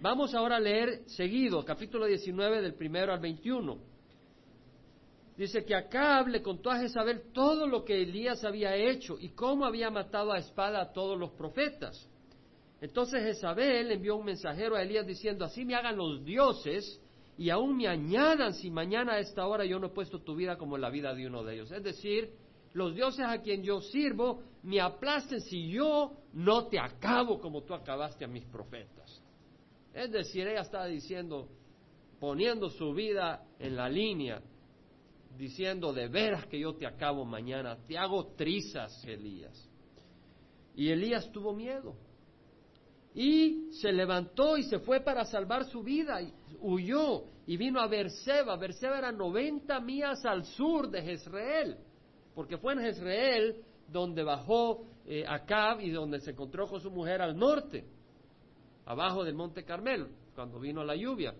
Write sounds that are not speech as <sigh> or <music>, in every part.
Vamos ahora a leer seguido, capítulo 19 del primero al 21. Dice que Acab le contó a Jezabel todo lo que Elías había hecho y cómo había matado a espada a todos los profetas. Entonces Jezabel envió un mensajero a Elías diciendo, así me hagan los dioses y aún me añadan si mañana a esta hora yo no he puesto tu vida como la vida de uno de ellos. Es decir, los dioses a quien yo sirvo me aplasten si yo no te acabo como tú acabaste a mis profetas. Es decir, ella estaba diciendo, poniendo su vida en la línea, diciendo, de veras que yo te acabo mañana, te hago trizas, Elías. Y Elías tuvo miedo. Y se levantó y se fue para salvar su vida, y huyó y vino a Berseba. Berseba era 90 millas al sur de Jezreel, porque fue en Jezreel donde bajó eh, Acab y donde se encontró con su mujer al norte, abajo del monte Carmel, cuando vino la lluvia.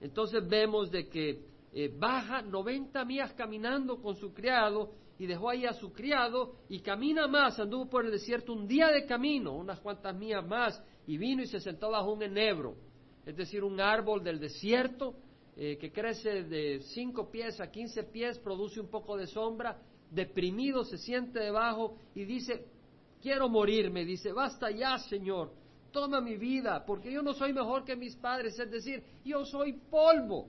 Entonces vemos de que eh, baja 90 millas caminando con su criado y dejó ahí a su criado y camina más, anduvo por el desierto un día de camino, unas cuantas millas más, y vino y se sentó bajo un enebro, es decir, un árbol del desierto eh, que crece de 5 pies a 15 pies, produce un poco de sombra, deprimido se siente debajo y dice, quiero morirme, dice, basta ya, Señor, toma mi vida, porque yo no soy mejor que mis padres, es decir, yo soy polvo,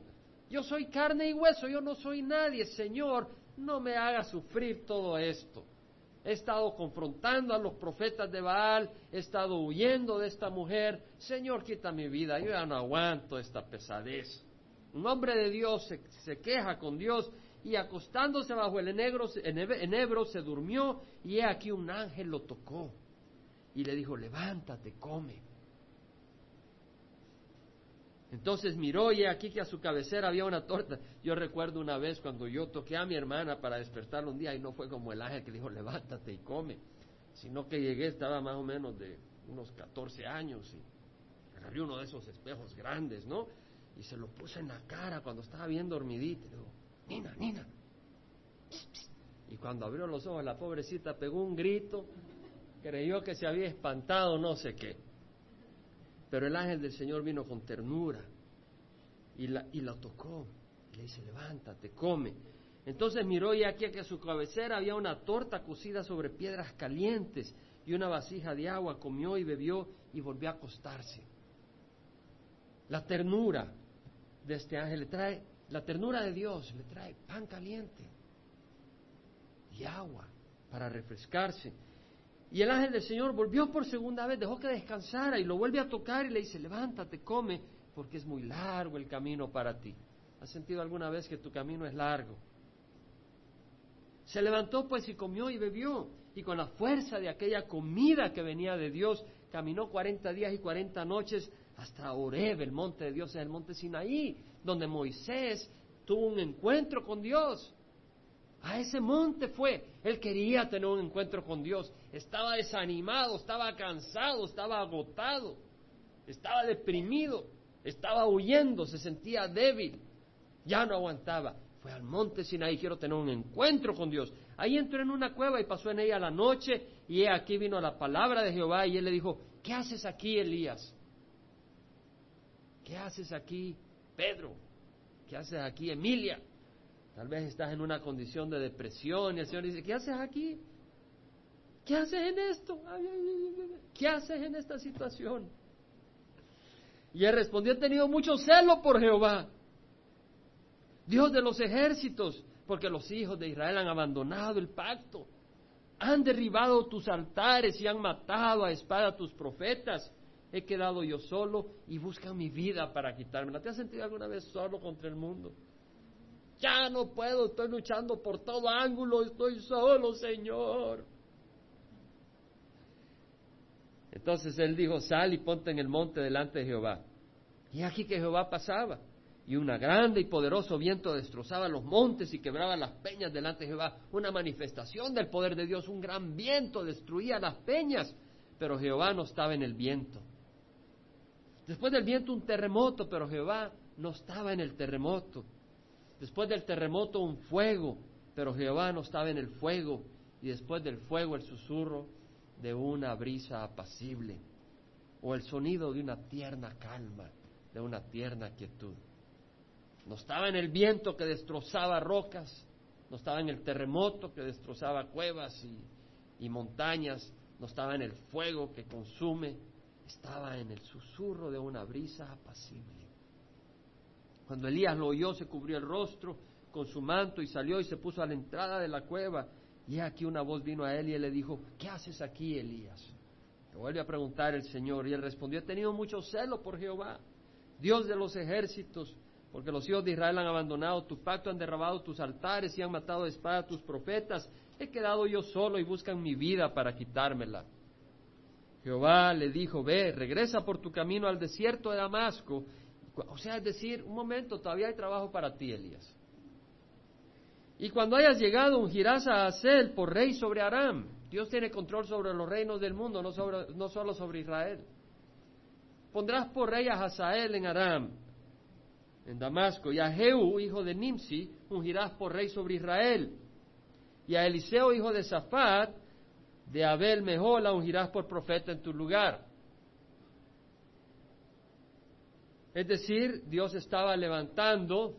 yo soy carne y hueso, yo no soy nadie, Señor, no me haga sufrir todo esto. He estado confrontando a los profetas de Baal, he estado huyendo de esta mujer. Señor, quita mi vida, yo ya no aguanto esta pesadez. Un hombre de Dios se, queja con Dios y acostándose bajo el enebro se durmió y he aquí un ángel lo tocó y le dijo, levántate, come. Entonces miró y aquí que a su cabecera había una torta. Yo recuerdo una vez cuando yo toqué a mi hermana para despertarla un día y no fue como el ángel que dijo levántate y come, sino que llegué, estaba más o menos de unos 14 años y agarré uno de esos espejos grandes, ¿no? Y se lo puse en la cara cuando estaba bien dormidita. Y digo, Nina, Nina. Y cuando abrió los ojos la pobrecita pegó un grito, creyó que se había espantado no sé qué. Pero el ángel del Señor vino con ternura y la, y la tocó. Y le dice, levántate, come. Entonces miró y aquí que a su cabecera había una torta cocida sobre piedras calientes y una vasija de agua. Comió y bebió y volvió a acostarse. La ternura de este ángel le trae, la ternura de Dios le trae pan caliente y agua para refrescarse. Y el ángel del Señor volvió por segunda vez, dejó que descansara y lo vuelve a tocar y le dice, levántate, come, porque es muy largo el camino para ti. ¿Has sentido alguna vez que tu camino es largo? Se levantó pues y comió y bebió, y con la fuerza de aquella comida que venía de Dios, caminó cuarenta días y cuarenta noches hasta Oreb, el monte de Dios, en el monte Sinaí, donde Moisés tuvo un encuentro con Dios. A ese monte fue. Él quería tener un encuentro con Dios. Estaba desanimado, estaba cansado, estaba agotado, estaba deprimido, estaba huyendo, se sentía débil. Ya no aguantaba. Fue al monte Sinaí, quiero tener un encuentro con Dios. Ahí entró en una cueva y pasó en ella la noche y aquí vino la palabra de Jehová y él le dijo, ¿qué haces aquí, Elías? ¿Qué haces aquí, Pedro? ¿Qué haces aquí, Emilia? Tal vez estás en una condición de depresión y el Señor dice, ¿qué haces aquí? ¿Qué haces en esto? ¿Qué haces en esta situación? Y él respondió, he tenido mucho celo por Jehová, Dios de los ejércitos, porque los hijos de Israel han abandonado el pacto, han derribado tus altares y han matado a espada a tus profetas. He quedado yo solo y buscan mi vida para quitármela. ¿Te has sentido alguna vez solo contra el mundo? Ya no puedo, estoy luchando por todo ángulo, estoy solo, Señor. Entonces él dijo, sal y ponte en el monte delante de Jehová. Y aquí que Jehová pasaba, y un grande y poderoso viento destrozaba los montes y quebraba las peñas delante de Jehová. Una manifestación del poder de Dios, un gran viento destruía las peñas, pero Jehová no estaba en el viento. Después del viento un terremoto, pero Jehová no estaba en el terremoto. Después del terremoto un fuego, pero Jehová no estaba en el fuego. Y después del fuego el susurro de una brisa apacible. o el sonido de una tierna calma, de una tierna quietud. No estaba en el viento que destrozaba rocas, no estaba en el terremoto que destrozaba cuevas y, montañas, no estaba en el fuego que consume, estaba en el susurro de una brisa apacible. Cuando Elías lo oyó, se cubrió el rostro con su manto y salió y se puso a la entrada de la cueva. Y aquí una voz vino a él y él le dijo, ¿qué haces aquí, Elías? Le vuelve a preguntar el Señor y él respondió, he tenido mucho celo por Jehová, Dios de los ejércitos, porque los hijos de Israel han abandonado tu pacto, han derrabado tus altares y han matado de espada a tus profetas. He quedado yo solo y buscan mi vida para quitármela. Jehová le dijo, ve, regresa por tu camino al desierto de Damasco. O sea, es decir, un momento, todavía hay trabajo para ti, Elías. Y cuando hayas llegado, ungirás a Asel por rey sobre Aram. Dios tiene control sobre los reinos del mundo, no, solo sobre Israel. Pondrás por rey a Hazael en Aram, en Damasco, y a Jehú, hijo de Nimsi, ungirás por rey sobre Israel. Y a Eliseo, hijo de Safat, de Abel Mejola ungirás por profeta en tu lugar. Es decir, Dios estaba levantando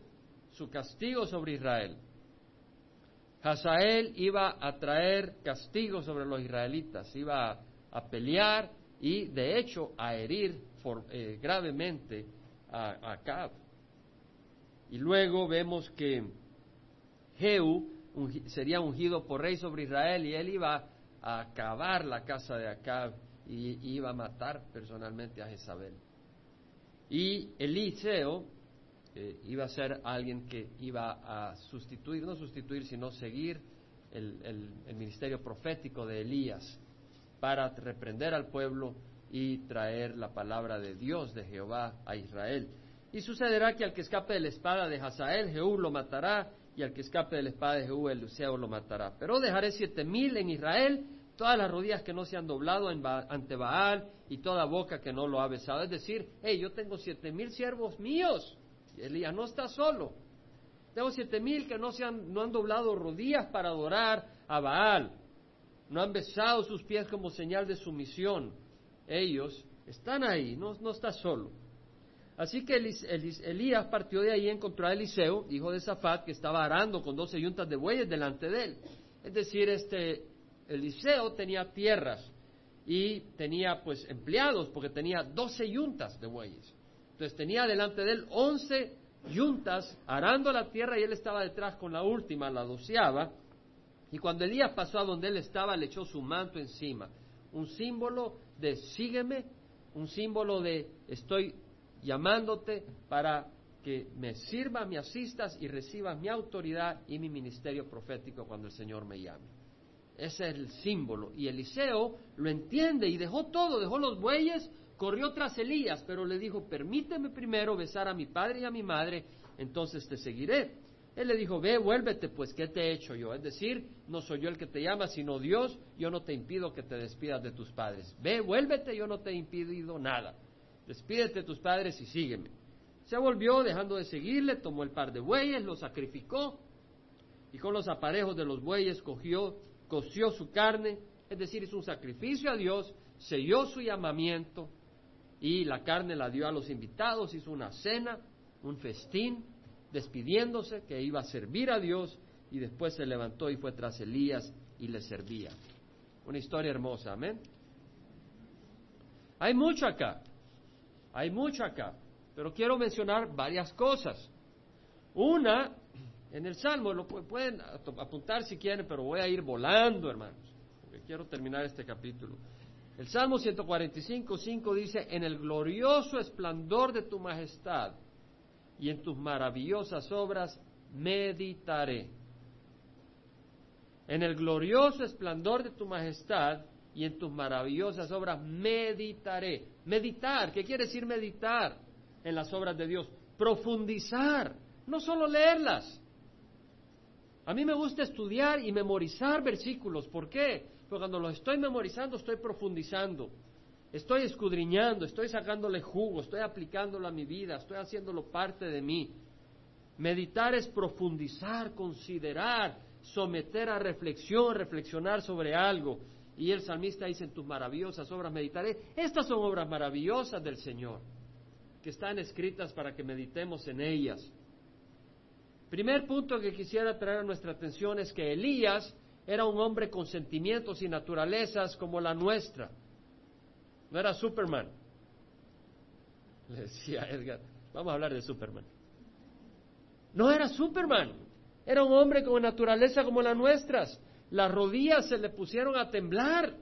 su castigo sobre Israel. Hazael iba a traer castigo sobre los israelitas, iba a, pelear y de hecho a herir eh, gravemente a, Acab. Y luego vemos que Jehú sería ungido por rey sobre Israel y él iba a acabar la casa de Acab y iba a matar personalmente a Jezabel. Y Eliseo eh, iba a ser alguien que iba a sustituir, no sustituir, sino seguir el, el ministerio profético de Elías para reprender al pueblo y traer la palabra de Dios, de Jehová, a Israel. Y sucederá que al que escape de la espada de Hazael, Jehú lo matará, y al que escape de la espada de Jehú, Eliseo lo matará. Pero dejaré siete mil en Israel, todas las rodillas que no se han doblado ante Baal, y toda boca que no lo ha besado. Es decir, hey, yo tengo siete mil siervos míos. Elías no está solo. Tengo siete mil que no, se han, no han doblado rodillas para adorar a Baal. No han besado sus pies como señal de sumisión. Ellos están ahí, no, no está solo. Así que Elías partió de ahí y encontró a Eliseo, hijo de Zafat, que estaba arando con doce yuntas de bueyes delante de él. Es decir, este Eliseo tenía tierras y tenía pues empleados porque tenía doce yuntas de bueyes. Entonces tenía delante de él once yuntas arando la tierra y él estaba detrás con la última, la doceava. Y cuando Elías pasó a donde él estaba, le echó su manto encima. Un símbolo de sígueme, un símbolo de estoy llamándote para que me sirvas, me asistas y recibas mi autoridad y mi ministerio profético cuando el Señor me llame. Ese es el símbolo. Y Eliseo lo entiende y dejó todo, dejó los bueyes, corrió tras Elías, pero le dijo, permíteme primero besar a mi padre y a mi madre, entonces te seguiré. Él le dijo, ve, vuélvete, pues, ¿qué te he hecho yo? Es decir, no soy yo el que te llama, sino Dios, yo no te impido que te despidas de tus padres. Ve, vuélvete, yo no te he impedido nada despídete de tus padres y sígueme. Se volvió, dejando de seguirle, tomó el par de bueyes, lo sacrificó y con los aparejos de los bueyes cogió, coció su carne, es decir, hizo un sacrificio a Dios, selló su llamamiento y la carne la dio a los invitados, hizo una cena, un festín, despidiéndose que iba a servir a Dios y después se levantó y fue tras Elías y le servía. Una historia hermosa, amén. Hay mucho acá. Hay mucho acá, pero quiero mencionar varias cosas. Una, en el Salmo, lo pueden apuntar si quieren, pero voy a ir volando, hermanos, porque quiero terminar este capítulo. El Salmo 145, 5 dice, en el glorioso esplendor de tu majestad y en tus maravillosas obras meditaré. En el glorioso esplendor de tu majestad y en tus maravillosas obras meditaré. Meditar, ¿qué quiere decir meditar en las obras de Dios? Profundizar, no solo leerlas. A mí me gusta estudiar y memorizar versículos. ¿Por qué? Porque cuando los estoy memorizando estoy profundizando, estoy escudriñando, estoy sacándole jugo, estoy aplicándolo a mi vida, estoy haciéndolo parte de mí. Meditar es profundizar, considerar, someter a reflexión, reflexionar sobre algo. Y el salmista dice, en tus maravillosas obras meditaré. Estas son obras maravillosas del Señor, que están escritas para que meditemos en ellas. Primer punto que quisiera traer a nuestra atención es que Elías era un hombre con sentimientos y naturalezas como la nuestra. No era Superman. <laughs> Le decía Edgar, vamos a hablar de Superman. No era Superman, era un hombre con naturaleza como las nuestras. Las rodillas se le pusieron a temblar,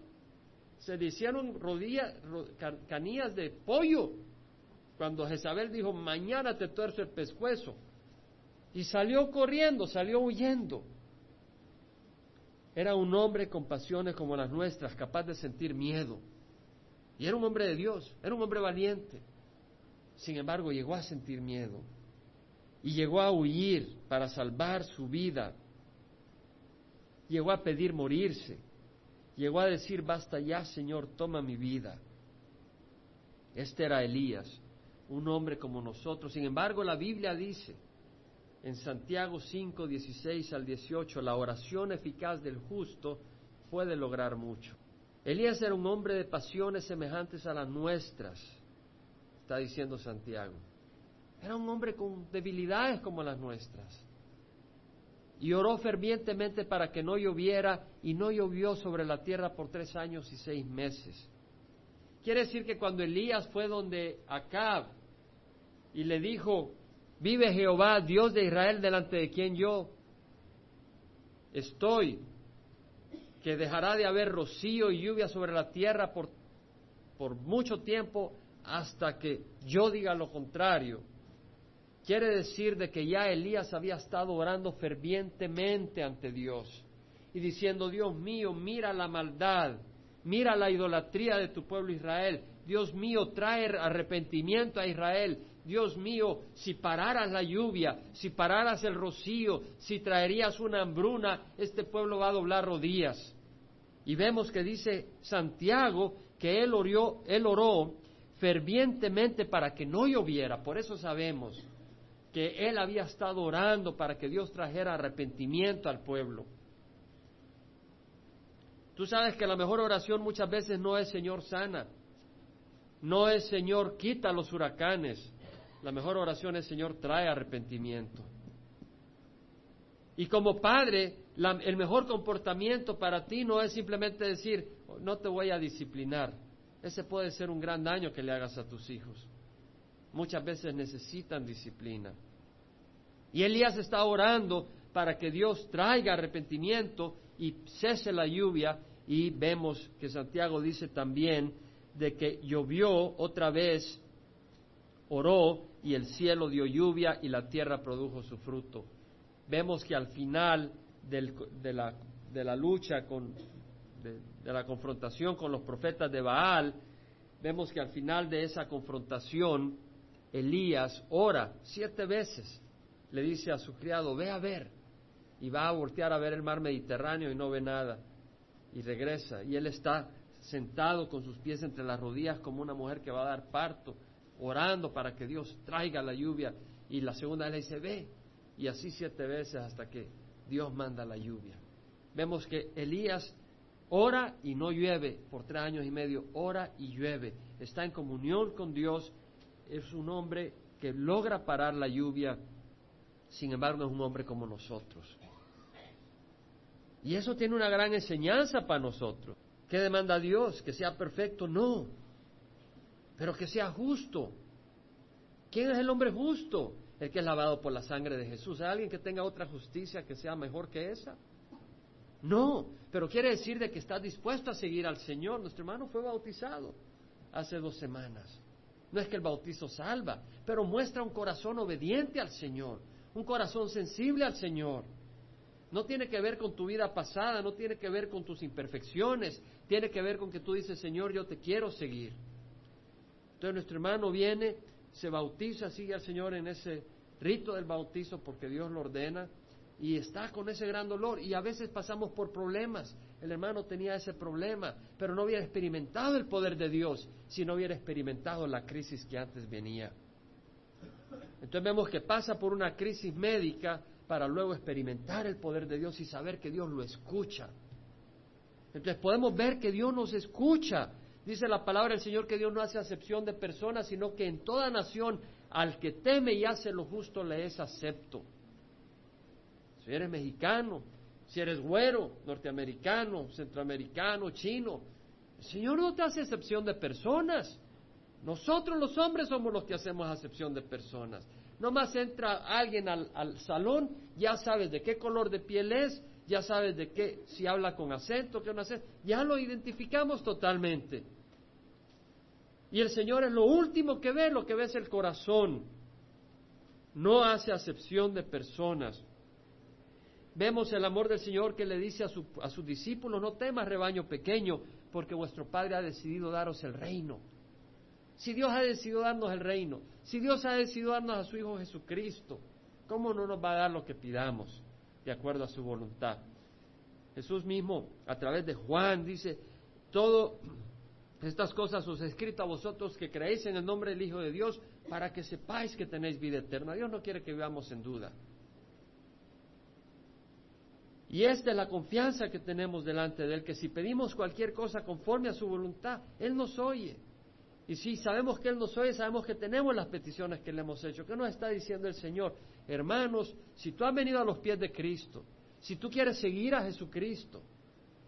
se le hicieron rodillas, canillas de pollo. Cuando Jezabel dijo, mañana te tuerzo el pescuezo. Y salió corriendo, salió huyendo. Era un hombre con pasiones como las nuestras, capaz de sentir miedo. Y era un hombre de Dios, era un hombre valiente. Sin embargo, llegó a sentir miedo y llegó a huir para salvar su vida. Llegó a pedir morirse. Llegó a decir, basta ya, Señor, toma mi vida. Este era Elías, un hombre como nosotros. Sin embargo, la Biblia dice en Santiago 5, 16 al 18, la oración eficaz del justo puede lograr mucho. Elías era un hombre de pasiones semejantes a las nuestras, está diciendo Santiago. Era un hombre con debilidades como las nuestras. Y oró fervientemente para que no lloviera y no llovió sobre la tierra por tres años y seis meses. Quiere decir que cuando Elías fue donde Acab y le dijo, Vive Jehová, Dios de Israel, delante de quien yo estoy, que dejará de haber rocío y lluvia sobre la tierra por, por mucho tiempo hasta que yo diga lo contrario. Quiere decir de que ya Elías había estado orando fervientemente ante Dios y diciendo, Dios mío, mira la maldad, mira la idolatría de tu pueblo Israel. Dios mío, trae arrepentimiento a Israel. Dios mío, si pararas la lluvia, si pararas el rocío, si traerías una hambruna, este pueblo va a doblar rodillas. Y vemos que dice Santiago que él oró, él oró fervientemente para que no lloviera. Por eso sabemos que él había estado orando para que Dios trajera arrepentimiento al pueblo. Tú sabes que la mejor oración muchas veces no es Señor sana, no es Señor quita los huracanes, la mejor oración es, Señor, trae arrepentimiento. Y como padre, el mejor comportamiento para ti no es simplemente decir, no te voy a disciplinar. Ese puede ser un gran daño que le hagas a tus hijos. Muchas veces necesitan disciplina. Y Elías está orando para que Dios traiga arrepentimiento y cese la lluvia. Y vemos que Santiago dice también de que llovió otra vez, oró y el cielo dio lluvia y la tierra produjo su fruto. Vemos que al final de, la, lucha, con, de, la confrontación con los profetas de Baal, vemos que al final de esa confrontación, Elías ora siete veces, le dice a su criado, ve a ver, y va a voltear a ver el mar Mediterráneo y no ve nada, y regresa, y él está sentado con sus pies entre las rodillas como una mujer que va a dar parto, orando para que Dios traiga la lluvia. Y la segunda vez dice, ve. Y así siete veces hasta que Dios manda la lluvia. Vemos que Elías ora y no llueve por tres años y medio, ora y llueve. Está en comunión con Dios, es un hombre que logra parar la lluvia, sin embargo es un hombre como nosotros. Y eso tiene una gran enseñanza para nosotros. ¿Qué demanda Dios? ¿Que sea perfecto? No pero que sea justo. ¿Quién es el hombre justo? El que es lavado por la sangre de Jesús. ¿Hay alguien que tenga otra justicia que sea mejor que esa? No, pero quiere decir de que está dispuesto a seguir al Señor. Nuestro hermano fue bautizado hace dos semanas. No es que el bautizo salva, pero muestra un corazón obediente al Señor, un corazón sensible al Señor. No tiene que ver con tu vida pasada, no tiene que ver con tus imperfecciones, tiene que ver con que tú dices, Señor, yo te quiero seguir. Entonces nuestro hermano viene, se bautiza, sigue al Señor en ese rito del bautizo porque Dios lo ordena y está con ese gran dolor y a veces pasamos por problemas. El hermano tenía ese problema, pero no hubiera experimentado el poder de Dios si no hubiera experimentado la crisis que antes venía. Entonces vemos que pasa por una crisis médica para luego experimentar el poder de Dios y saber que Dios lo escucha. Entonces podemos ver que Dios nos escucha. Dice la palabra del Señor que Dios no hace acepción de personas, sino que en toda nación al que teme y hace lo justo le es acepto. Si eres mexicano, si eres güero, norteamericano, centroamericano, chino, el Señor no te hace excepción de personas. Nosotros los hombres somos los que hacemos acepción de personas. Nomás entra alguien al, al salón, ya sabes de qué color de piel es, ya sabes de qué, si habla con acento, qué no acento, ya lo identificamos totalmente. Y el Señor es lo último que ve, lo que ve es el corazón. No hace acepción de personas. Vemos el amor del Señor que le dice a, a sus discípulos, no temas rebaño pequeño, porque vuestro Padre ha decidido daros el reino. Si Dios ha decidido darnos el reino, si Dios ha decidido darnos a su Hijo Jesucristo, ¿cómo no nos va a dar lo que pidamos? de acuerdo a su voluntad. Jesús mismo, a través de Juan, dice, todo estas cosas os he escrito a vosotros que creéis en el nombre del Hijo de Dios para que sepáis que tenéis vida eterna. Dios no quiere que vivamos en duda. Y esta es la confianza que tenemos delante de Él, que si pedimos cualquier cosa conforme a su voluntad, Él nos oye. Y si sabemos que Él nos oye, sabemos que tenemos las peticiones que le hemos hecho. ¿Qué nos está diciendo el Señor? Hermanos, si tú has venido a los pies de Cristo, si tú quieres seguir a Jesucristo,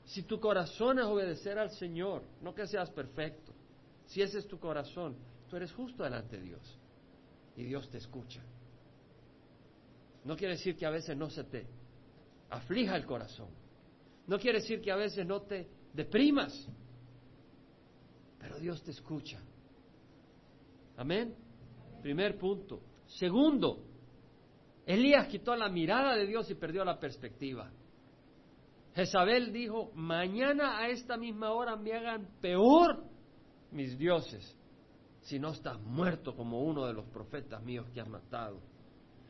si tu corazón es obedecer al Señor, no que seas perfecto, si ese es tu corazón, tú eres justo delante de Dios y Dios te escucha. No quiere decir que a veces no se te aflija el corazón. No quiere decir que a veces no te deprimas pero Dios te escucha. Amén. Primer punto. Segundo, Elías quitó la mirada de Dios y perdió la perspectiva. Jezabel dijo, mañana a esta misma hora me hagan peor mis dioses, si no estás muerto como uno de los profetas míos que has matado.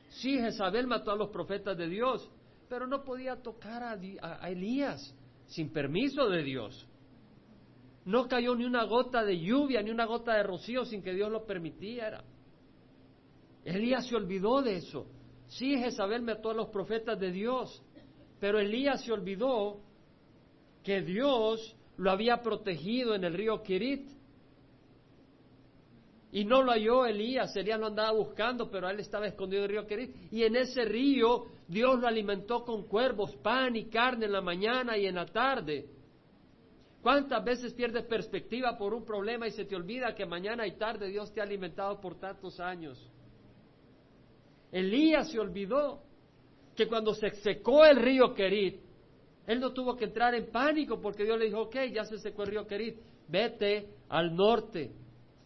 Sí, Jezabel mató a los profetas de Dios, pero no podía tocar a, Elías sin permiso de Dios. No cayó ni una gota de lluvia, ni una gota de rocío sin que Dios lo permitiera. Elías se olvidó de eso. Sí, Jezabel mató a los profetas de Dios, pero Elías se olvidó que Dios lo había protegido en el río Kirit. Y no lo halló Elías, Elías lo andaba buscando, pero él estaba escondido en el río Kirit. Y en ese río Dios lo alimentó con cuervos, pan y carne en la mañana y en la tarde. ¿Cuántas veces pierdes perspectiva por un problema y se te olvida que mañana y tarde Dios te ha alimentado por tantos años? Elías se olvidó que cuando se secó el río Querit, él no tuvo que entrar en pánico porque Dios le dijo, ok, ya se secó el río Querit, vete al norte,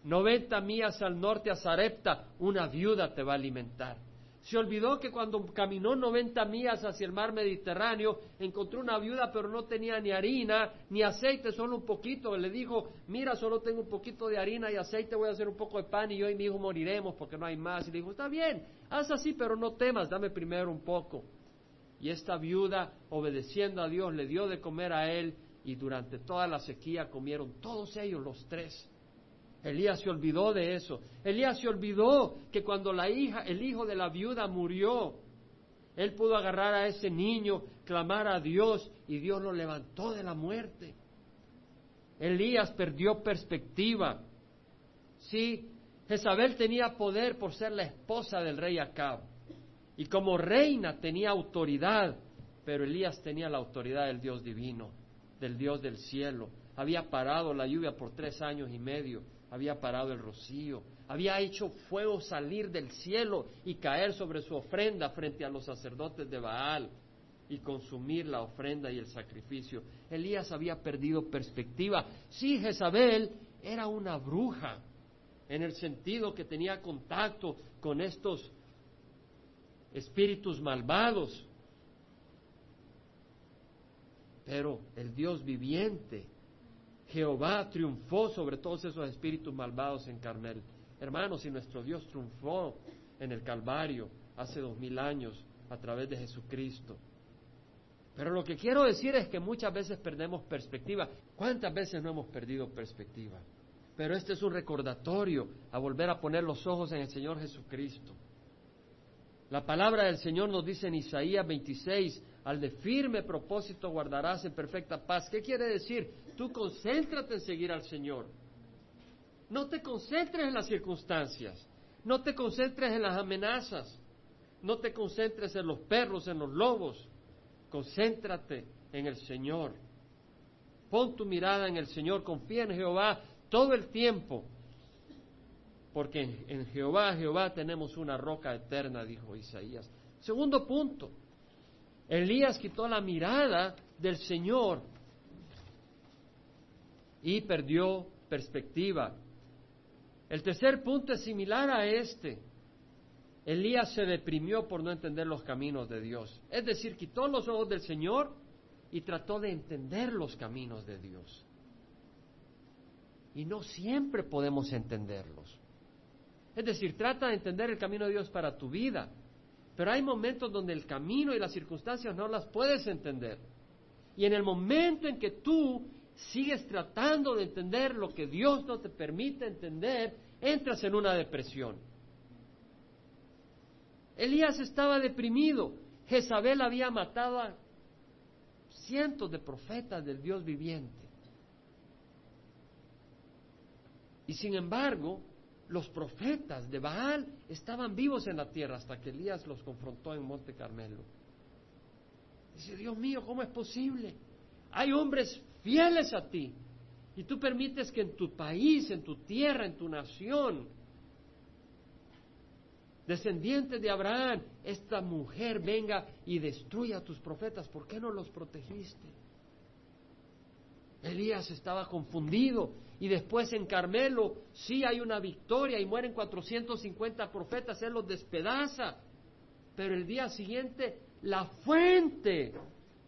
90 millas al norte a Zarepta, una viuda te va a alimentar. Se olvidó que cuando caminó 90 millas hacia el mar Mediterráneo, encontró una viuda, pero no tenía ni harina ni aceite, solo un poquito. Le dijo, mira, solo tengo un poquito de harina y aceite, voy a hacer un poco de pan y yo y mi hijo moriremos porque no hay más. Y le dijo, está bien, haz así, pero no temas, dame primero un poco. Y esta viuda, obedeciendo a Dios, le dio de comer a él y durante toda la sequía comieron todos ellos, los tres. Elías se olvidó de eso. Elías se olvidó que cuando la hija, el hijo de la viuda murió, él pudo agarrar a ese niño, clamar a Dios y Dios lo levantó de la muerte. Elías perdió perspectiva. Sí, Jezabel tenía poder por ser la esposa del rey Acab. Y como reina tenía autoridad, pero Elías tenía la autoridad del Dios divino, del Dios del cielo. Había parado la lluvia por tres años y medio había parado el rocío, había hecho fuego salir del cielo y caer sobre su ofrenda frente a los sacerdotes de Baal y consumir la ofrenda y el sacrificio. Elías había perdido perspectiva. Sí, Jezabel era una bruja, en el sentido que tenía contacto con estos espíritus malvados. Pero el Dios viviente Jehová triunfó sobre todos esos espíritus malvados en Carmel. Hermanos, si nuestro Dios triunfó en el Calvario hace dos mil años a través de Jesucristo. Pero lo que quiero decir es que muchas veces perdemos perspectiva. ¿Cuántas veces no hemos perdido perspectiva? Pero este es un recordatorio a volver a poner los ojos en el Señor Jesucristo. La palabra del Señor nos dice en Isaías 26, al de firme propósito guardarás en perfecta paz. ¿Qué quiere decir? Tú concéntrate en seguir al Señor. No te concentres en las circunstancias. No te concentres en las amenazas. No te concentres en los perros, en los lobos. Concéntrate en el Señor. Pon tu mirada en el Señor. Confía en Jehová todo el tiempo. Porque en Jehová, Jehová tenemos una roca eterna, dijo Isaías. Segundo punto. Elías quitó la mirada del Señor y perdió perspectiva. El tercer punto es similar a este. Elías se deprimió por no entender los caminos de Dios. Es decir, quitó los ojos del Señor y trató de entender los caminos de Dios. Y no siempre podemos entenderlos. Es decir, trata de entender el camino de Dios para tu vida. Pero hay momentos donde el camino y las circunstancias no las puedes entender. Y en el momento en que tú sigues tratando de entender lo que Dios no te permite entender, entras en una depresión. Elías estaba deprimido. Jezabel había matado a cientos de profetas del Dios viviente. Y sin embargo, los profetas de Baal estaban vivos en la tierra hasta que Elías los confrontó en Monte Carmelo. Dice, Dios mío, ¿cómo es posible? Hay hombres fieles a ti y tú permites que en tu país, en tu tierra, en tu nación, descendiente de Abraham, esta mujer venga y destruya a tus profetas. ¿Por qué no los protegiste? Elías estaba confundido y después en Carmelo sí hay una victoria y mueren 450 profetas, él los despedaza. Pero el día siguiente la fuente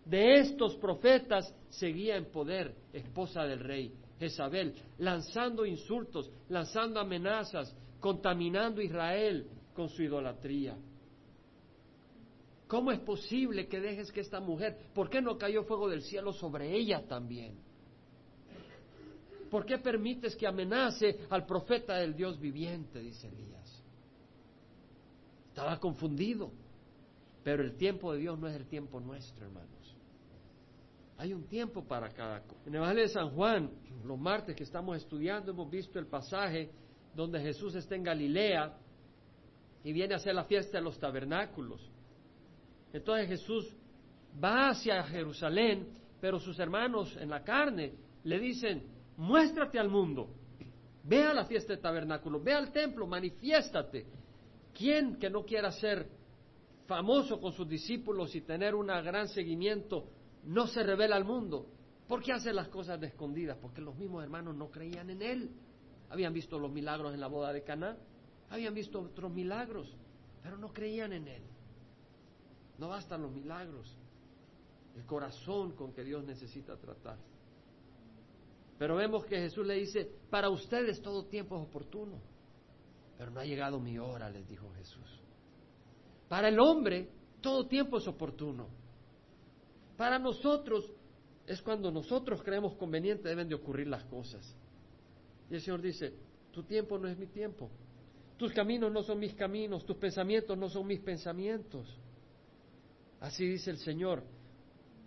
de estos profetas seguía en poder, esposa del rey, Jezabel, lanzando insultos, lanzando amenazas, contaminando Israel con su idolatría. ¿Cómo es posible que dejes que esta mujer, por qué no cayó fuego del cielo sobre ella también? ¿Por qué permites que amenace al profeta del Dios viviente? Dice Elías. Estaba confundido. Pero el tiempo de Dios no es el tiempo nuestro, hermanos. Hay un tiempo para cada cosa. En el Evangelio de San Juan, los martes que estamos estudiando, hemos visto el pasaje donde Jesús está en Galilea y viene a hacer la fiesta de los tabernáculos. Entonces Jesús va hacia Jerusalén, pero sus hermanos en la carne le dicen, muéstrate al mundo, ve a la fiesta de tabernáculo, ve al templo, manifiéstate. ¿Quién que no quiera ser famoso con sus discípulos y tener un gran seguimiento no se revela al mundo? ¿Por qué hace las cosas de escondidas? Porque los mismos hermanos no creían en él. Habían visto los milagros en la boda de Caná, habían visto otros milagros, pero no creían en él. No bastan los milagros, el corazón con que Dios necesita tratar. Pero vemos que Jesús le dice, para ustedes todo tiempo es oportuno, pero no ha llegado mi hora, les dijo Jesús. Para el hombre todo tiempo es oportuno. Para nosotros es cuando nosotros creemos conveniente deben de ocurrir las cosas. Y el Señor dice, tu tiempo no es mi tiempo, tus caminos no son mis caminos, tus pensamientos no son mis pensamientos. Así dice el Señor.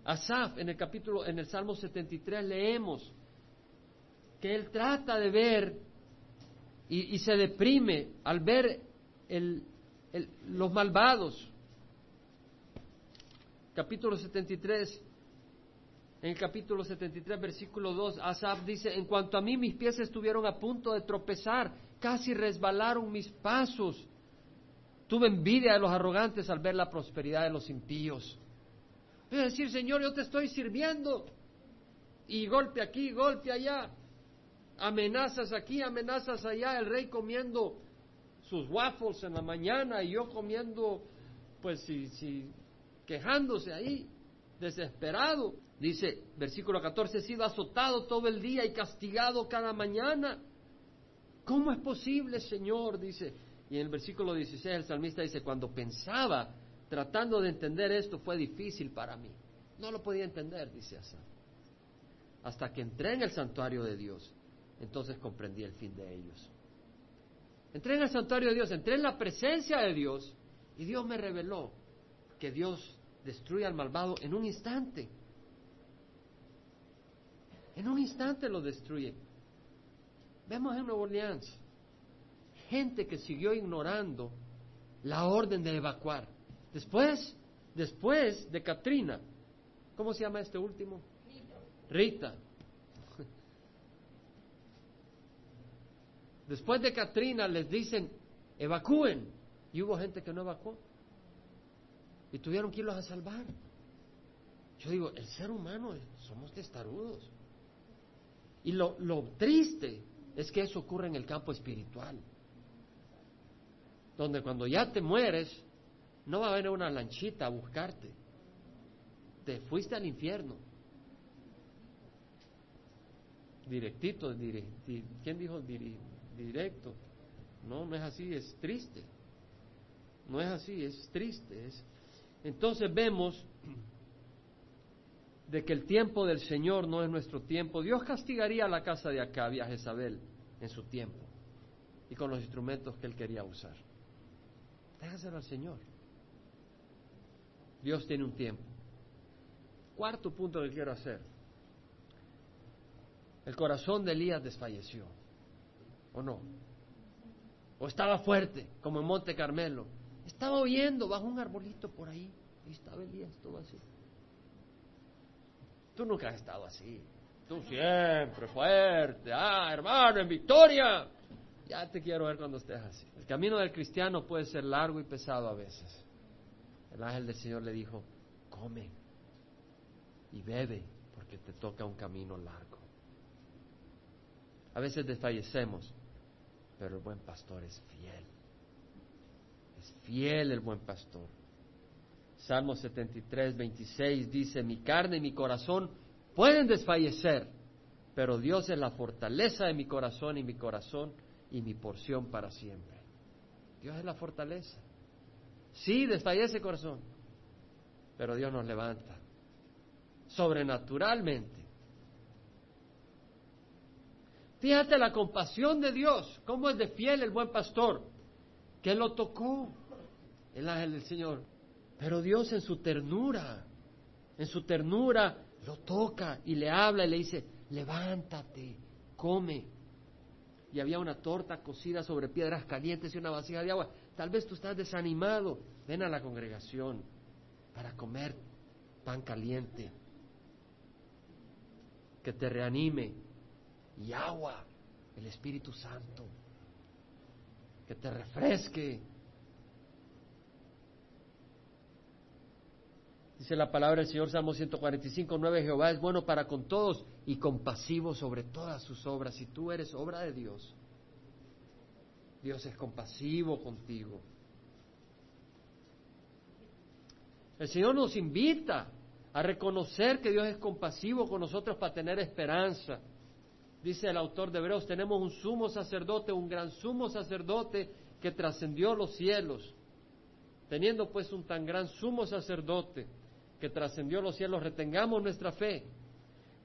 Asaf en el capítulo en el Salmo 73 leemos él trata de ver y, se deprime al ver los malvados. Capítulo 73, en el capítulo 73, versículo 2, Asaf dice, en cuanto a mí mis pies estuvieron a punto de tropezar, casi resbalaron mis pasos. Tuve envidia de los arrogantes al ver la prosperidad de los impíos. Es decir, Señor, yo te estoy sirviendo. Y golpe aquí, golpe allá amenazas aquí, amenazas allá, el rey comiendo sus waffles en la mañana y yo comiendo, pues si, si quejándose ahí, desesperado. Dice, versículo 14, he sido azotado todo el día y castigado cada mañana. ¿Cómo es posible, Señor? Dice, y en el versículo 16 el salmista dice, cuando pensaba, tratando de entender esto, fue difícil para mí. No lo podía entender, dice Asa. Hasta que entré en el santuario de Dios entonces comprendí el fin de ellos. Entré en el santuario de Dios, entré en la presencia de Dios Y Dios me reveló que Dios destruye al malvado en un instante. En un instante lo destruye. Vemos en Nuevo Orleans gente que siguió ignorando la orden de evacuar. Después, después de Katrina, ¿cómo se llama este último? Rita. Después de Katrina les dicen, evacúen. Y hubo gente que no evacuó. Y tuvieron que irlos a salvar. Yo digo, el ser humano somos testarudos. Y lo, lo triste es que eso ocurre en el campo espiritual. Donde cuando ya te mueres, no va a haber una lanchita a buscarte. Te fuiste al infierno. Directito, ¿quién dijo directo? No, no es así, es triste. No es así, es triste. Es... Entonces vemos de que el tiempo del Señor no es nuestro tiempo. Dios castigaría a la casa de Acab y a Jezabel en su tiempo y con los instrumentos que él quería usar. Déjaselo al Señor. Dios tiene un tiempo. Cuarto punto que quiero hacer. El corazón de Elías desfalleció. ¿O no? O estaba fuerte, como en Monte Carmelo. Estaba oyendo bajo un arbolito por ahí. Y estaba Elías todo así. Tú nunca has estado así. Tú siempre fuerte. Ah, hermano, en victoria. Ya te quiero ver cuando estés así. El camino del cristiano puede ser largo y pesado a veces. El ángel del Señor le dijo, come y bebe porque te toca un camino largo. A veces desfallecemos, pero el buen pastor es fiel. Es fiel el buen pastor. Salmo 73, 26 dice, mi carne y mi corazón pueden desfallecer, pero Dios es la fortaleza de mi corazón y mi corazón y mi porción para siempre. Dios es la fortaleza. Sí, desfallece corazón, pero Dios nos levanta sobrenaturalmente. Fíjate la compasión de Dios, cómo es de fiel el buen pastor, que lo tocó el ángel del Señor. Pero Dios en su ternura, en su ternura, lo toca y le habla y le dice, levántate, come. Y había una torta cocida sobre piedras calientes y una vasija de agua. Tal vez tú estás desanimado, ven a la congregación para comer pan caliente, que te reanime, y agua, el Espíritu Santo, que te refresque. Dice la palabra del Señor Salmo 145, 9, Jehová es bueno para con todos y compasivo sobre todas sus obras. Si tú eres obra de Dios, Dios es compasivo contigo. El Señor nos invita a reconocer que Dios es compasivo con nosotros para tener esperanza. Dice el autor de Hebreos, tenemos un sumo sacerdote, un gran sumo sacerdote que trascendió los cielos. Teniendo pues un tan gran sumo sacerdote que trascendió los cielos, retengamos nuestra fe,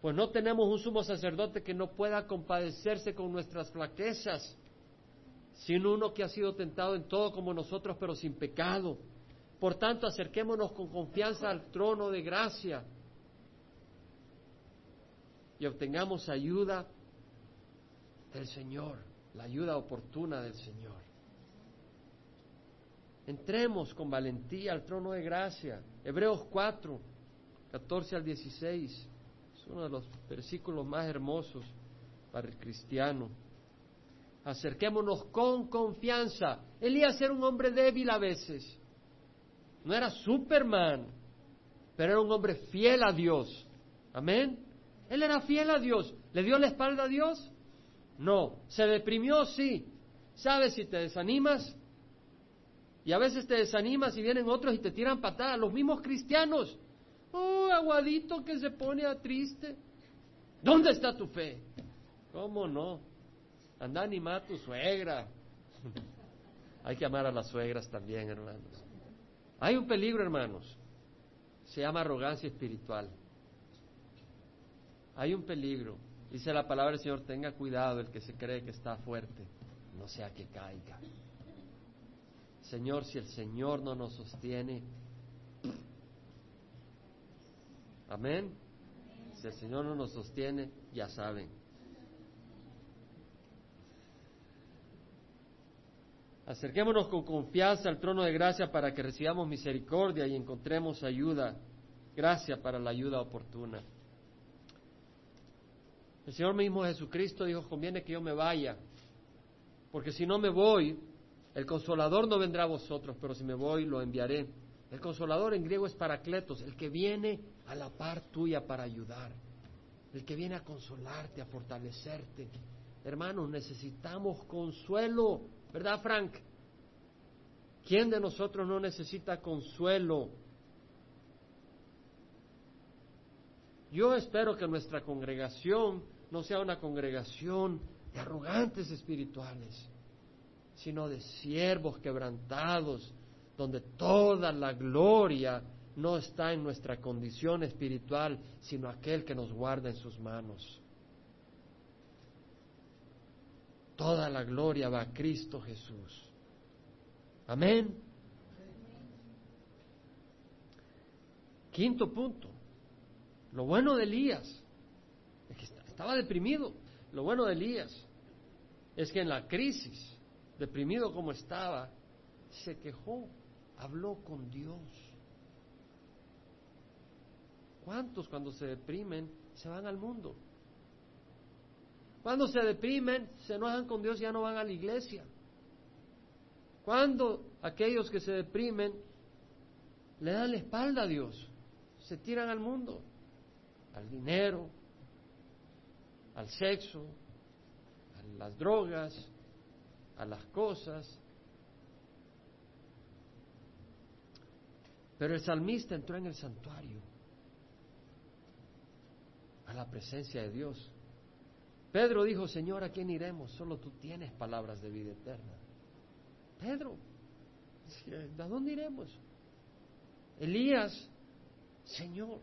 pues no tenemos un sumo sacerdote que no pueda compadecerse con nuestras flaquezas, sino uno que ha sido tentado en todo como nosotros, pero sin pecado. Por tanto, acerquémonos con confianza al trono de gracia y obtengamos ayuda del Señor, la ayuda oportuna del Señor. Entremos con valentía al trono de gracia. Hebreos 4, 14 al 16. Es uno de los versículos más hermosos para el cristiano. Acerquémonos con confianza. Elías era un hombre débil a veces. No era Superman, pero era un hombre fiel a Dios. Amén. Él era fiel a Dios. ¿Le dio la espalda a Dios? No. ¿Se deprimió? Sí. ¿Sabes si te desanimas? Y a veces te desanimas y vienen otros y te tiran patadas, los mismos cristianos. Oh, aguadito que se pone a triste. ¿Dónde está tu fe? ¿Cómo no? Anda a animar a tu suegra. <laughs> Hay que amar a las suegras también, hermanos. Hay un peligro, hermanos. Se llama arrogancia espiritual. Hay un peligro. Dice la palabra del Señor, tenga cuidado el que se cree que está fuerte, no sea que caiga. Señor, si el Señor no nos sostiene, amén. Si el Señor no nos sostiene, ya saben. Acerquémonos con confianza al trono de gracia para que recibamos misericordia y encontremos ayuda, gracia para la ayuda oportuna. El Señor mismo Jesucristo dijo, conviene que yo me vaya, porque si no me voy, el consolador no vendrá a vosotros, pero si me voy, lo enviaré. El consolador en griego es paracletos, el que viene a la par tuya para ayudar, el que viene a consolarte, a fortalecerte. Hermanos, necesitamos consuelo, ¿verdad, Frank? ¿Quién de nosotros no necesita consuelo? Yo espero que nuestra congregación no sea una congregación de arrogantes espirituales, sino de siervos quebrantados, donde toda la gloria no está en nuestra condición espiritual, sino aquel que nos guarda en sus manos. Toda la gloria va a Cristo Jesús. Amén. Quinto punto. Lo bueno de Elías estaba deprimido. Lo bueno de Elías es que en la crisis, deprimido como estaba, se quejó, habló con Dios. ¿Cuántos cuando se deprimen se van al mundo? Cuando se deprimen, se enojan con Dios y ya no van a la iglesia. Cuando aquellos que se deprimen le dan la espalda a Dios, se tiran al mundo, al dinero, al sexo, a las drogas, a las cosas. Pero el salmista entró en el santuario, a la presencia de Dios. Pedro dijo, Señor, ¿a quién iremos? Solo tú tienes palabras de vida eterna. Pedro, ¿a dónde iremos? Elías, Señor,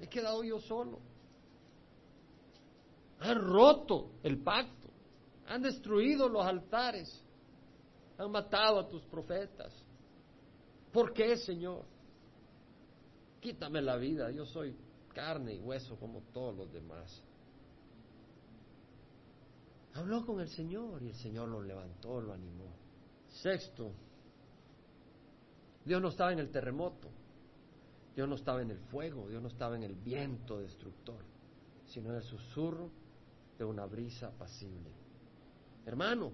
he quedado yo solo. Han roto el pacto, han destruido los altares, han matado a tus profetas. ¿Por qué, Señor? Quítame la vida, yo soy carne y hueso como todos los demás. Habló con el Señor y el Señor lo levantó, lo animó. Sexto, Dios no estaba en el terremoto, Dios no estaba en el fuego, Dios no estaba en el viento destructor, sino en el susurro de una brisa apacible. Hermano,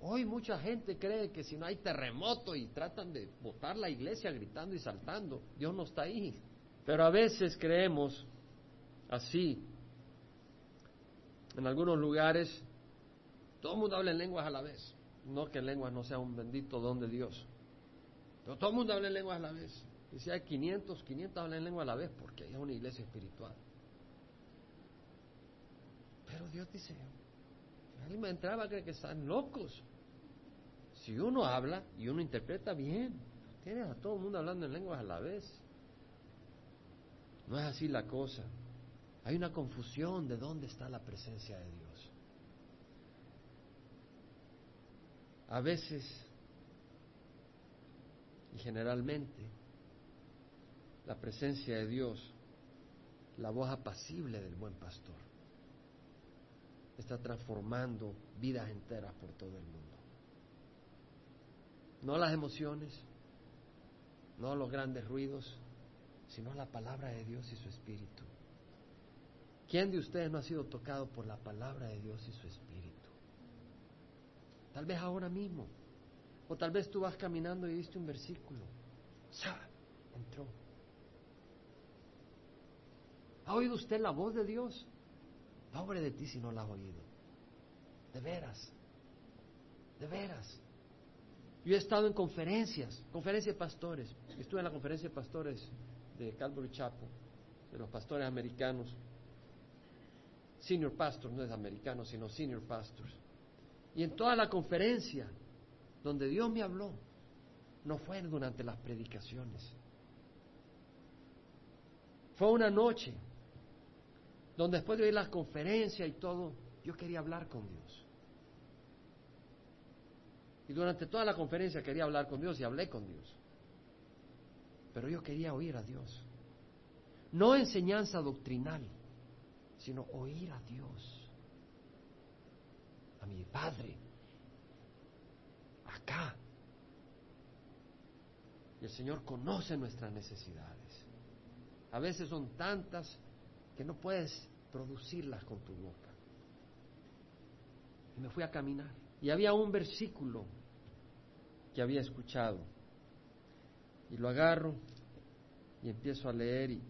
hoy mucha gente cree que si no hay terremoto y tratan de botar la iglesia gritando y saltando, Dios no está ahí. Pero a veces creemos así. En algunos lugares todo el mundo habla en lenguas a la vez. No que lenguas no sea un bendito don de Dios. Pero todo el mundo habla en lenguas a la vez. Y si hay 500, 500 hablan en lengua a la vez porque es una iglesia espiritual. Pero Dios dice, alguien me entraba a que están locos. Si uno habla y uno interpreta bien, tienes a todo el mundo hablando en lenguas a la vez. No es así la cosa. Hay una confusión de dónde está la presencia de Dios. A veces y generalmente la presencia de Dios, la voz apacible del buen pastor, está transformando vidas enteras por todo el mundo. No las emociones, no los grandes ruidos, sino la palabra de Dios y su espíritu. ¿Quién de ustedes no ha sido tocado por la palabra de Dios y su espíritu? Tal vez ahora mismo. O tal vez tú vas caminando y viste un versículo. ¡Sa! Entró. ¿Ha oído usted la voz de Dios? Pobre de ti si no la has oído. De veras. De veras. Yo he estado en conferencias, conferencias de pastores. Estuve en la conferencia de pastores de Calvary Chapel, de los pastores americanos. Senior pastor, no es americano, sino senior pastors. Y en toda la conferencia donde Dios me habló, no fue durante las predicaciones. Fue una noche donde después de oír las conferencias y todo, yo quería hablar con Dios. Y durante toda la conferencia quería hablar con Dios y hablé con Dios. Pero yo quería oír a Dios. No enseñanza doctrinal, sino oír a Dios, a mi Padre, acá. Y el Señor conoce nuestras necesidades. A veces son tantas que no puedes producirlas con tu boca. Y me fui a caminar. Y había un versículo que había escuchado. Y lo agarro y empiezo a leer y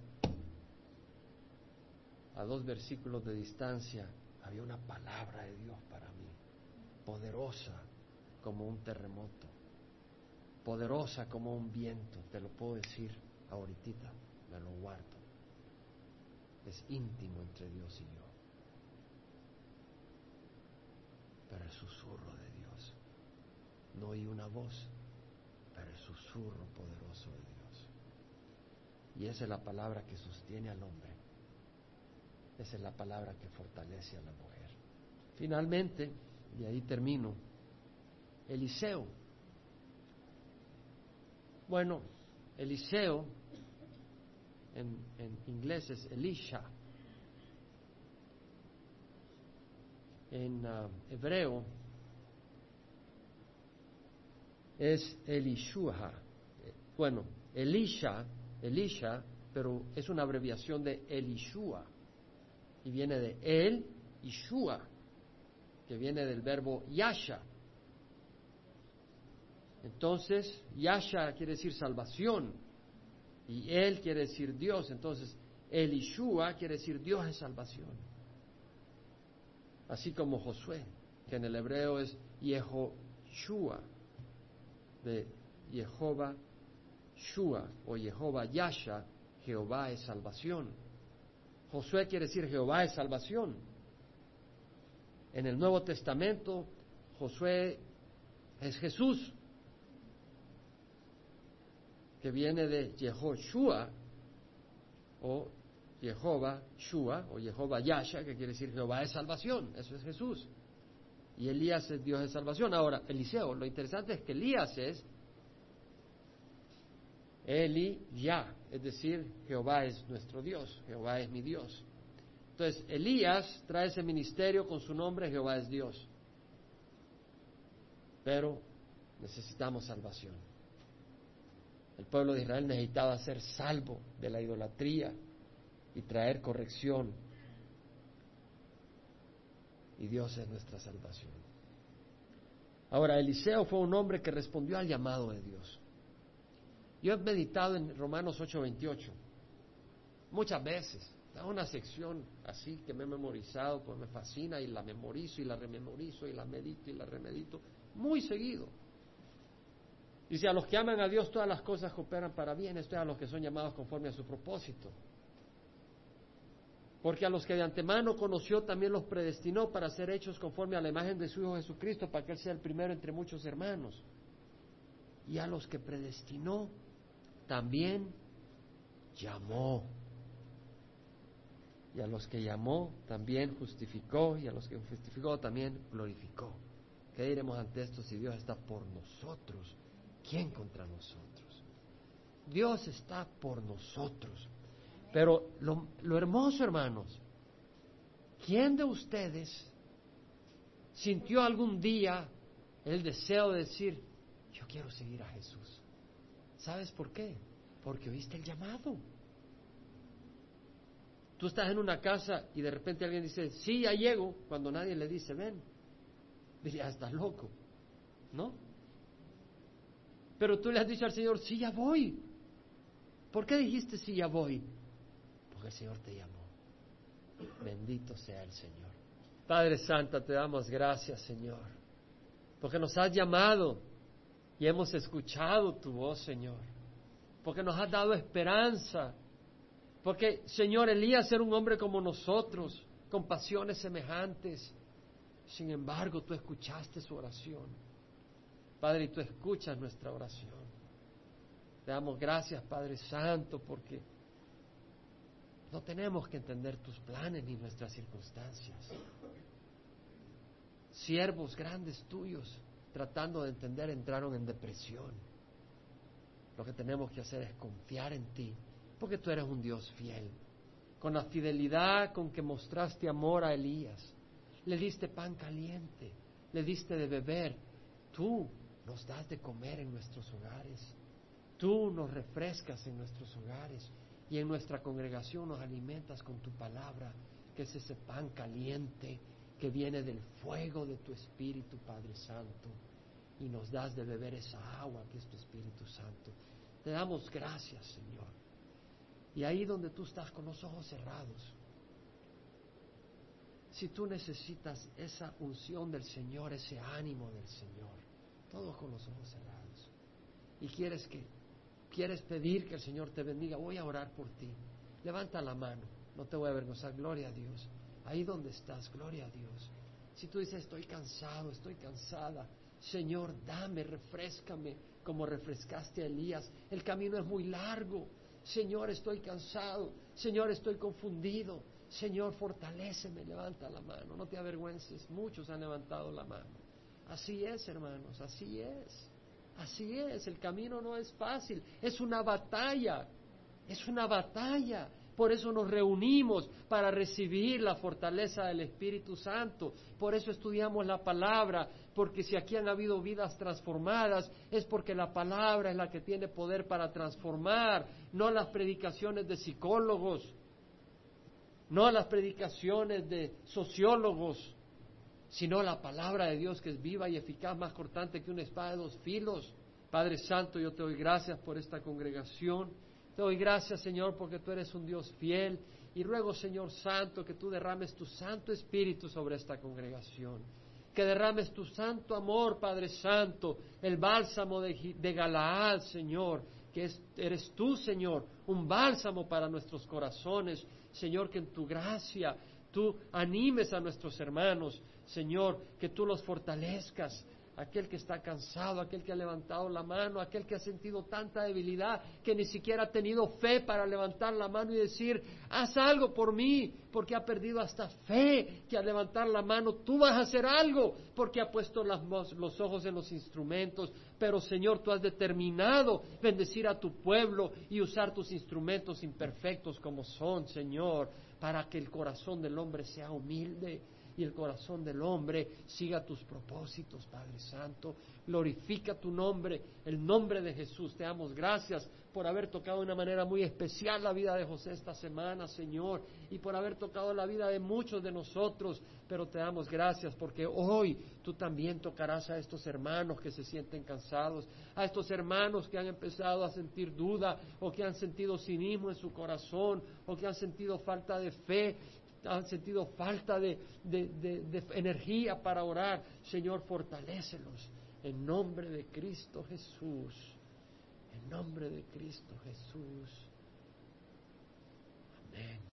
a dos versículos de distancia había una palabra de Dios para mí, poderosa como un terremoto, poderosa como un viento, te lo puedo decir ahorita, me lo guardo. Es íntimo entre Dios y yo. Pero el susurro de Dios. No oí una voz, pero el susurro poderoso de Dios. Y esa es la palabra que sostiene al hombre. Esa es la palabra que fortalece a la mujer. Finalmente, y ahí termino, Eliseo. Bueno, Eliseo en, inglés es Elisha. En uh, hebreo es Elishua. Bueno, Elisha, Elisha, pero es una abreviación de Elishua y viene de El y Shua, que viene del verbo Yasha. Entonces, Yasha quiere decir salvación y Él quiere decir Dios. Entonces, El y Shua quiere decir Dios es salvación. Así como Josué, que en el hebreo es Yehoshua, de Jehová Shua o Jehová Yasha, Jehová es salvación. Josué quiere decir Jehová es salvación. En el Nuevo Testamento, Josué es Jesús, que viene de Jehoshua o Jehová Shua o Jehová Yasha, que quiere decir Jehová es salvación. Eso es Jesús. Y Elías es Dios de salvación. Ahora, Eliseo, lo interesante es que Elías es Eli ya, es decir, Jehová es nuestro Dios, Jehová es mi Dios. Entonces, Elías trae ese ministerio con su nombre, Jehová es Dios. Pero necesitamos salvación. El pueblo de Israel necesitaba ser salvo de la idolatría y traer corrección. Y Dios es nuestra salvación. Ahora, Eliseo fue un hombre que respondió al llamado de Dios. Yo he meditado en Romanos 8:28 muchas veces. Es una sección así que me he memorizado, pues me fascina y la memorizo y la rememorizo y la medito y la remedito muy seguido. Dice, a los que aman a Dios todas las cosas cooperan para bien, esto es a los que son llamados conforme a su propósito. Porque a los que de antemano conoció también los predestinó para ser hechos conforme a la imagen de su Hijo Jesucristo, para que Él sea el primero entre muchos hermanos. Y a los que predestinó también llamó. Y a los que llamó también justificó, y a los que justificó también glorificó. ¿Qué diremos ante esto si Dios está por nosotros? ¿Quién contra nosotros? Dios está por nosotros. Pero lo, lo hermoso, hermanos, ¿quién de ustedes sintió algún día el deseo de decir, yo quiero seguir a Jesús? ¿Sabes por qué? Porque oíste el llamado. Tú estás en una casa y de repente alguien dice, sí, ya llego, cuando nadie le dice, ven. Diría, estás loco, ¿no? Pero tú le has dicho al Señor, sí, ya voy. ¿Por qué dijiste, sí, ya voy? Porque el Señor te llamó. Bendito sea el Señor. Padre Santa, te damos gracias, Señor, porque nos has llamado y hemos escuchado tu voz, Señor, porque nos has dado esperanza, porque, Señor, Elías era un hombre como nosotros, con pasiones semejantes. Sin embargo, tú escuchaste su oración. Padre, y tú escuchas nuestra oración. Te damos gracias, Padre Santo, porque no tenemos que entender tus planes ni nuestras circunstancias. Siervos grandes tuyos tratando de entender, entraron en depresión. Lo que tenemos que hacer es confiar en ti, porque tú eres un Dios fiel. Con la fidelidad con que mostraste amor a Elías, le diste pan caliente, le diste de beber. Tú nos das de comer en nuestros hogares. Tú nos refrescas en nuestros hogares y en nuestra congregación nos alimentas con tu palabra, que es ese pan caliente que viene del fuego de tu Espíritu, Padre Santo, y nos das de beber esa agua que es tu Espíritu Santo. Te damos gracias, Señor. Y ahí donde tú estás con los ojos cerrados, si tú necesitas esa unción del Señor, ese ánimo del Señor, todos con los ojos cerrados, y quieres que quieres pedir que el Señor te bendiga, voy a orar por ti. Levanta la mano, no te voy a avergonzar, gloria a Dios. Ahí donde estás, gloria a Dios. Si tú dices, estoy cansado, estoy cansada, Señor, dame, refrescame como refrescaste a Elías. El camino es muy largo. Señor, estoy cansado. Señor, estoy confundido. Señor, fortaléceme. Levanta la mano. No te avergüences. Muchos han levantado la mano. Así es, hermanos. Así es. Así es. El camino no es fácil. Es una batalla. Es una batalla. Por eso nos reunimos para recibir la fortaleza del Espíritu Santo. Por eso estudiamos la palabra, porque si aquí han habido vidas transformadas, es porque la palabra es la que tiene poder para transformar, no las predicaciones de psicólogos, no las predicaciones de sociólogos, sino la palabra de Dios que es viva y eficaz, más cortante que una espada de dos filos. Padre Santo, yo te doy gracias por esta congregación. Te doy gracias, Señor, porque tú eres un Dios fiel. Y ruego, Señor Santo, que tú derrames tu Santo Espíritu sobre esta congregación. Que derrames tu santo amor, Padre Santo, el bálsamo de, de Galaad, Señor, que eres tú, Señor, un bálsamo para nuestros corazones. Señor, que en tu gracia tú animes a nuestros hermanos, Señor, que tú los fortalezcas, aquel que está cansado, aquel que ha levantado la mano, aquel que ha sentido tanta debilidad que ni siquiera ha tenido fe para levantar la mano y decir, haz algo por mí, porque ha perdido hasta fe que al levantar la mano tú vas a hacer algo, porque ha puesto los ojos en los instrumentos, pero Señor, tú has determinado bendecir a tu pueblo y usar tus instrumentos imperfectos como son, Señor, para que el corazón del hombre sea humilde y el corazón del hombre siga tus propósitos, Padre Santo. Glorifica tu nombre, el nombre de Jesús. Te damos gracias por haber tocado de una manera muy especial la vida de José esta semana, Señor, y por haber tocado la vida de muchos de nosotros. Pero te damos gracias porque hoy tú también tocarás a estos hermanos que se sienten cansados, a estos hermanos que han empezado a sentir duda o que han sentido cinismo en su corazón o que han sentido falta de fe han sentido falta de, energía para orar, Señor, fortalécelos en nombre de Cristo Jesús el nombre de Cristo Jesús. Amén.